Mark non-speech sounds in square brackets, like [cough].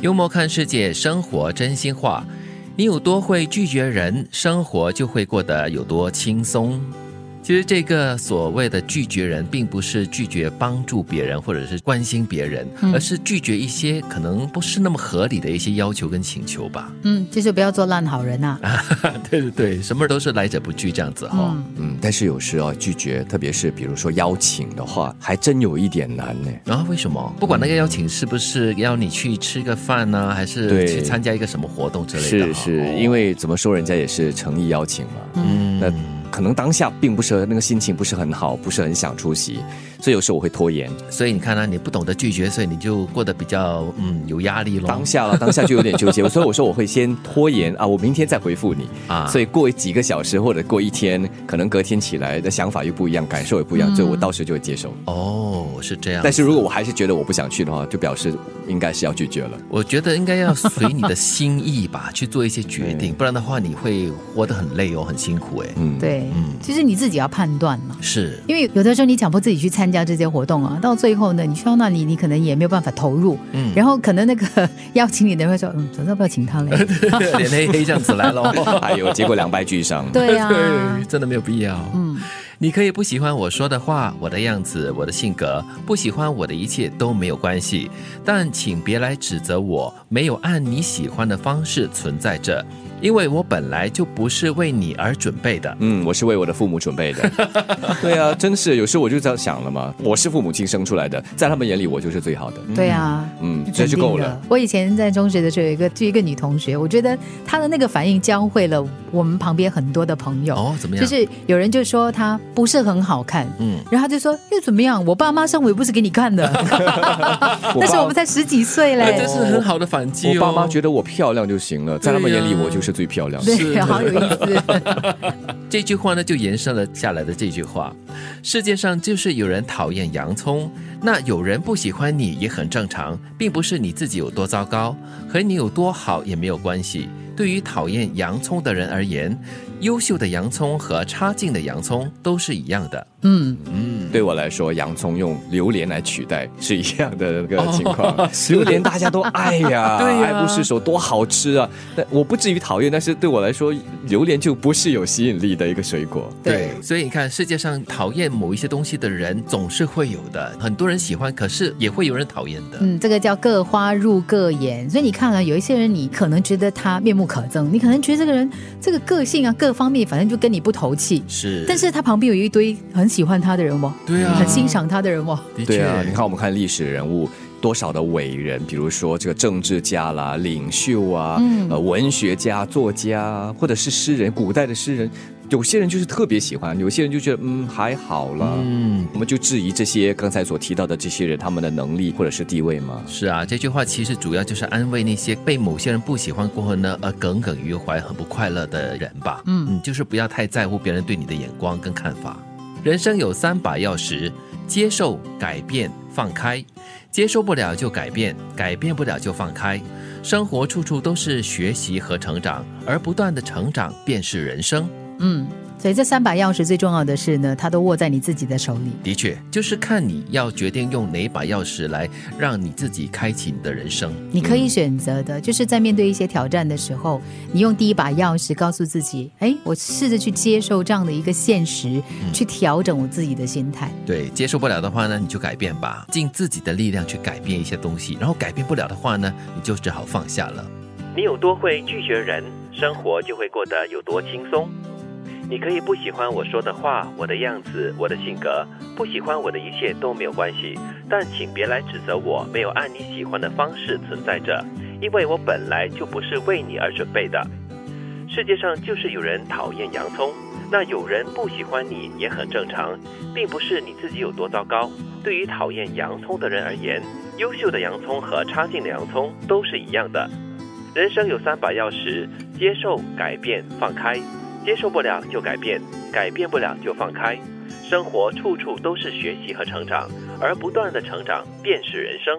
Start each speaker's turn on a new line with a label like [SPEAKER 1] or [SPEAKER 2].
[SPEAKER 1] 幽默看世界，生活真心话。你有多会拒绝人，生活就会过得有多轻松。其实这个所谓的拒绝人，并不是拒绝帮助别人或者是关心别人，而是拒绝一些可能不是那么合理的一些要求跟请求吧。
[SPEAKER 2] 嗯，就是不要做烂好人呐、[laughs]
[SPEAKER 1] 对对对，什么都是来者不拒这样子哈、
[SPEAKER 2] 嗯，
[SPEAKER 3] 嗯，但是有时候，拒绝，特别是比如说邀请的话，还真有一点难呢。
[SPEAKER 1] 然后为什么？不管那个邀请是不是要你去吃个饭呢、还是去参加一个什么活动之类的哈？
[SPEAKER 3] 是是，
[SPEAKER 1] 哦
[SPEAKER 3] 因为怎么说，人家也是诚意邀请嘛。
[SPEAKER 1] 嗯
[SPEAKER 3] 那可能当下并不是那个心情不是很好，不是很想出席，所以有时候我会拖延。
[SPEAKER 1] 所以你看呢、你不懂得拒绝，所以你就过得比较嗯有压力咯。
[SPEAKER 3] 当下了，当下就有点纠结，所以我说我会先拖延啊，我明天再回复你 [laughs]
[SPEAKER 1] 啊
[SPEAKER 3] 所以过几个小时或者过一天，可能隔天起来的想法又不一样，感受也不一样，所以我到时就会接受。
[SPEAKER 1] 哦，是这样。
[SPEAKER 3] 但是如果我还是觉得我不想去的话，就表示应该是要拒绝了。
[SPEAKER 1] 我觉得应该要随你的心意吧，[laughs] 去做一些决定，不然的话你会活得很累哦，很辛苦哎。
[SPEAKER 3] 嗯，
[SPEAKER 2] 对，
[SPEAKER 1] 嗯
[SPEAKER 2] 其实你自己要判断嘛。
[SPEAKER 1] 是，
[SPEAKER 2] 因为有的时候你强迫自己去参加这些活动啊，到最后呢，你去到那里，你可能也没有办法投入，
[SPEAKER 1] 嗯，
[SPEAKER 2] 然后可能那个邀请你的人会说，嗯，早知道不要请他嘞。
[SPEAKER 1] 脸黑黑这样子来了，[laughs]
[SPEAKER 3] 哎呦结果两败俱伤。
[SPEAKER 2] 对呀、
[SPEAKER 1] 对，真的没有必要。
[SPEAKER 2] 嗯，
[SPEAKER 1] 你可以不喜欢我说的话、我的样子、我的性格，不喜欢我的一切都没有关系，但请别来指责我没有按你喜欢的方式存在着，因为我本来就不是为你而准备的。
[SPEAKER 3] 嗯，我是为我的父母准备的。[laughs] 对啊，真是有时候我就这样想了嘛，我是父母亲生出来的，在他们眼里我就是最好的。
[SPEAKER 2] 对啊。
[SPEAKER 3] 嗯，这就够了。。
[SPEAKER 2] 我以前在中学的时候，有一个就一个女同学，我觉得她的那个反应教会了我们旁边很多的朋友。
[SPEAKER 1] 哦，怎么样？
[SPEAKER 2] 就是有人就说她不是很好看，
[SPEAKER 1] 嗯，
[SPEAKER 2] 然后她就说又怎么样？我爸妈生我又不是给你看的，[laughs] 那时候我们才十几岁嘞
[SPEAKER 1] 哎这。是很好的反击哦。
[SPEAKER 3] 我爸妈觉得我漂亮就行了，在他们眼里我就是最漂亮的。
[SPEAKER 2] 对，好有意思。[laughs]
[SPEAKER 1] 这句话呢，就延伸了下来的这句话：世界上就是有人讨厌洋葱，那有人不喜欢你也很正常，并不是你自己有多糟糕，和你有多好也没有关系。对于讨厌洋葱的人而言，优秀的洋葱和差劲的洋葱都是一样的。
[SPEAKER 2] 嗯，
[SPEAKER 1] 嗯，
[SPEAKER 3] 对我来说，洋葱用榴莲来取代是一样的那个情况。[laughs]
[SPEAKER 1] 哦
[SPEAKER 3] 榴莲大家都爱呀，[laughs]
[SPEAKER 1] 对呀
[SPEAKER 3] 爱不释手，多好吃啊！但我不至于讨厌，但是对我来说，榴莲就不是有吸引力的一个水果。
[SPEAKER 1] 对，所以你看，世界上讨厌某一些东西的人总是会有的，很多人喜欢，可是也会有人讨厌的。
[SPEAKER 2] 嗯，这个叫各花入各眼，所以你看啊，有一些人你可能觉得他面目可憎，你可能觉得这个人这个个性啊各方面反正就跟你不投契，
[SPEAKER 1] 是，
[SPEAKER 2] 但是他旁边有一堆很喜欢他的人哦，
[SPEAKER 1] 对啊，
[SPEAKER 2] 很欣赏他的人哦。
[SPEAKER 1] 的确，
[SPEAKER 3] 对啊，你看我们看历史人物。多少的伟人，比如说这个政治家啦、领袖啊、
[SPEAKER 2] 嗯
[SPEAKER 3] 呃文学家、作家，或者是诗人，古代的诗人，有些人就是特别喜欢，有些人就觉得嗯还好啦。
[SPEAKER 1] 嗯，
[SPEAKER 3] 我们就质疑这些刚才所提到的这些人他们的能力或者是地位吗？
[SPEAKER 1] 是啊，这句话其实主要就是安慰那些被某些人不喜欢过后呢，而耿耿于怀、很不快乐的人吧。
[SPEAKER 2] 嗯
[SPEAKER 1] 嗯，就是不要太在乎别人对你的眼光跟看法。人生有三把钥匙：接受、改变、放开。接受不了就改变，改变不了就放开。生活处处都是学习和成长，而不断的成长便是人生。
[SPEAKER 2] 嗯，所以这三把钥匙最重要的是呢，它都握在你自己的手里。
[SPEAKER 1] 的确，就是看你要决定用哪把钥匙来让你自己开启你的人生。
[SPEAKER 2] 你可以选择的，就是在面对一些挑战的时候，你用第一把钥匙告诉自己：哎，我试着去接受这样的一个现实，去调整我自己的心态。
[SPEAKER 1] 对，接受不了的话呢，你就改变吧，尽自己的力量去改变一些东西。然后改变不了的话呢，你就只好放下了。你有多会拒绝人，生活就会过得有多轻松。你可以不喜欢我说的话、我的样子、我的性格，不喜欢我的一切都没有关系，但请别来指责我没有按你喜欢的方式存在着，因为我本来就不是为你而准备的。世界上就是有人讨厌洋葱，那有人不喜欢你也很正常，并不是你自己有多糟糕。对于讨厌洋葱的人而言，优秀的洋葱和差劲的洋葱都是一样的。人生有三把钥匙：接受、改变、放开。接受不了就改变，改变不了就放开。生活处处都是学习和成长，而不断的成长便是人生。